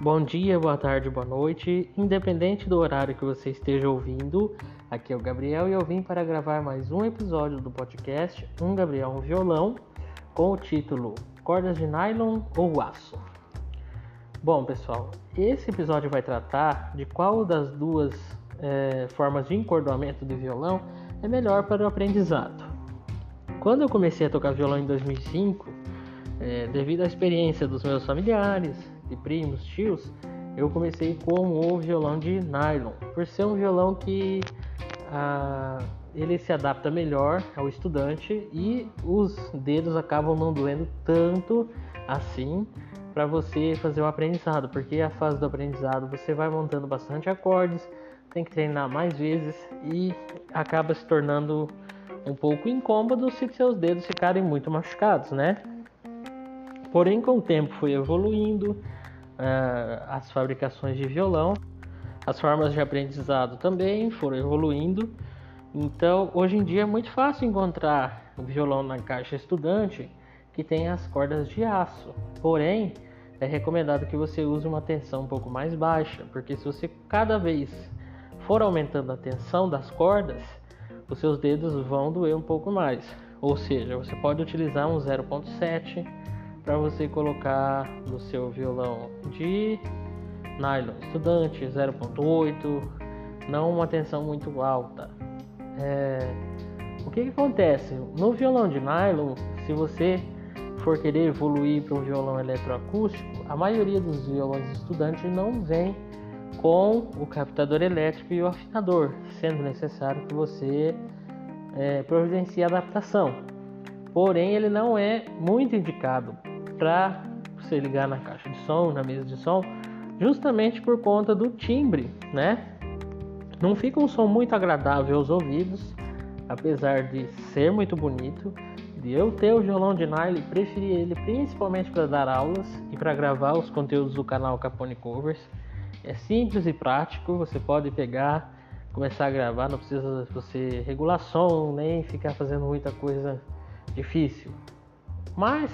Bom dia, boa tarde, boa noite, independente do horário que você esteja ouvindo. Aqui é o Gabriel e eu vim para gravar mais um episódio do podcast Um Gabriel um Violão com o título Cordas de Nylon ou Aço. Bom, pessoal, esse episódio vai tratar de qual das duas é, formas de encordoamento de violão é melhor para o aprendizado. Quando eu comecei a tocar violão em 2005, é, devido à experiência dos meus familiares e primos, tios, eu comecei com o violão de nylon, por ser um violão que ah, ele se adapta melhor ao estudante e os dedos acabam não doendo tanto assim para você fazer o aprendizado, porque a fase do aprendizado você vai montando bastante acordes, tem que treinar mais vezes e acaba se tornando um pouco incômodo se seus dedos ficarem muito machucados, né? Porém, com o tempo foi evoluindo as fabricações de violão, as formas de aprendizado também foram evoluindo. Então, hoje em dia é muito fácil encontrar o violão na caixa estudante que tem as cordas de aço. Porém, é recomendado que você use uma tensão um pouco mais baixa, porque se você cada vez for aumentando a tensão das cordas, os seus dedos vão doer um pouco mais. Ou seja, você pode utilizar um 0.7 para você colocar no seu violão de nylon estudante 0.8, não uma tensão muito alta. É... O que, que acontece? No violão de nylon, se você for querer evoluir para um violão eletroacústico, a maioria dos violões estudantes não vem com o captador elétrico e o afinador, sendo necessário que você é, providencie a adaptação. Porém, ele não é muito indicado para você ligar na caixa de som, na mesa de som, justamente por conta do timbre, né? Não fica um som muito agradável aos ouvidos, apesar de ser muito bonito. De eu ter o violão de nylon, preferi ele principalmente para dar aulas e para gravar os conteúdos do canal Capone Covers. É simples e prático, você pode pegar, começar a gravar, não precisa você regular som, nem ficar fazendo muita coisa difícil. Mas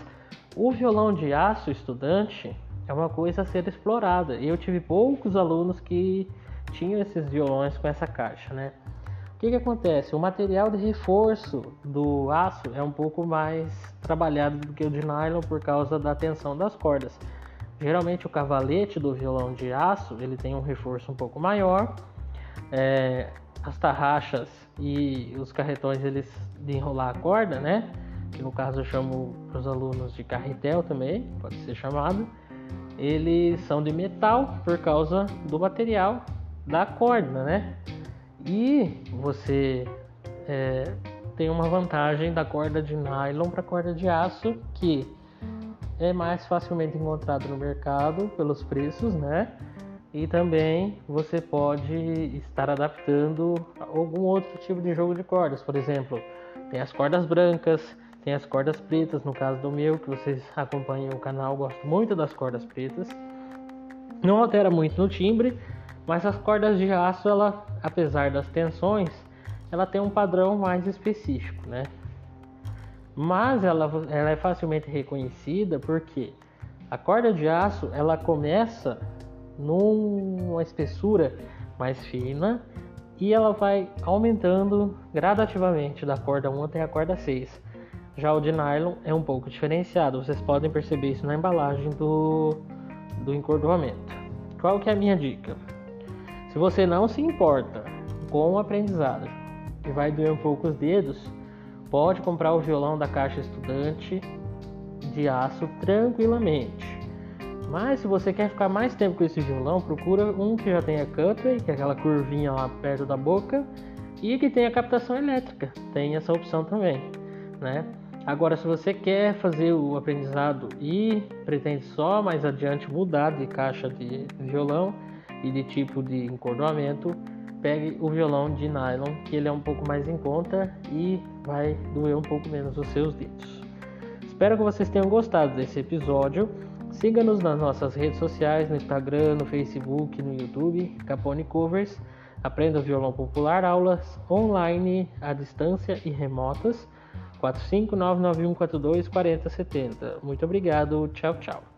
o violão de aço estudante é uma coisa a ser explorada. Eu tive poucos alunos que tinham esses violões com essa caixa, né? O que, que acontece? O material de reforço do aço é um pouco mais trabalhado do que o de nylon por causa da tensão das cordas. Geralmente o cavalete do violão de aço ele tem um reforço um pouco maior. É, as tarraxas e os carretões eles de enrolar a corda, né? Que no caso eu chamo para os alunos de carretel também, pode ser chamado, eles são de metal por causa do material da corda, né? E você é, tem uma vantagem da corda de nylon para a corda de aço que é mais facilmente encontrado no mercado pelos preços, né? E também você pode estar adaptando algum outro tipo de jogo de cordas, por exemplo, tem as cordas brancas, tem as cordas pretas, no caso do meu, que vocês acompanham o canal, gosto muito das cordas pretas. Não altera muito no timbre, mas as cordas de aço, ela, apesar das tensões, ela tem um padrão mais específico, né? Mas ela, ela é facilmente reconhecida porque a corda de aço ela começa numa espessura mais fina e ela vai aumentando gradativamente da corda 1 até a corda 6. Já o de nylon é um pouco diferenciado, vocês podem perceber isso na embalagem do, do encordoamento. Qual que é a minha dica? Se você não se importa com o aprendizado e vai doer um pouco os dedos, pode comprar o violão da caixa estudante de aço tranquilamente. Mas se você quer ficar mais tempo com esse violão, procura um que já tenha cutway, que é aquela curvinha lá perto da boca, e que tenha captação elétrica. Tem essa opção também, né? Agora, se você quer fazer o aprendizado e pretende só mais adiante mudar de caixa de violão e de tipo de encordoamento, pegue o violão de nylon, que ele é um pouco mais em conta e vai doer um pouco menos os seus dedos. Espero que vocês tenham gostado desse episódio. Siga-nos nas nossas redes sociais, no Instagram, no Facebook, no YouTube, Capone Covers. Aprenda violão popular, aulas online, à distância e remotas. 45991424070. Muito obrigado. Tchau, tchau.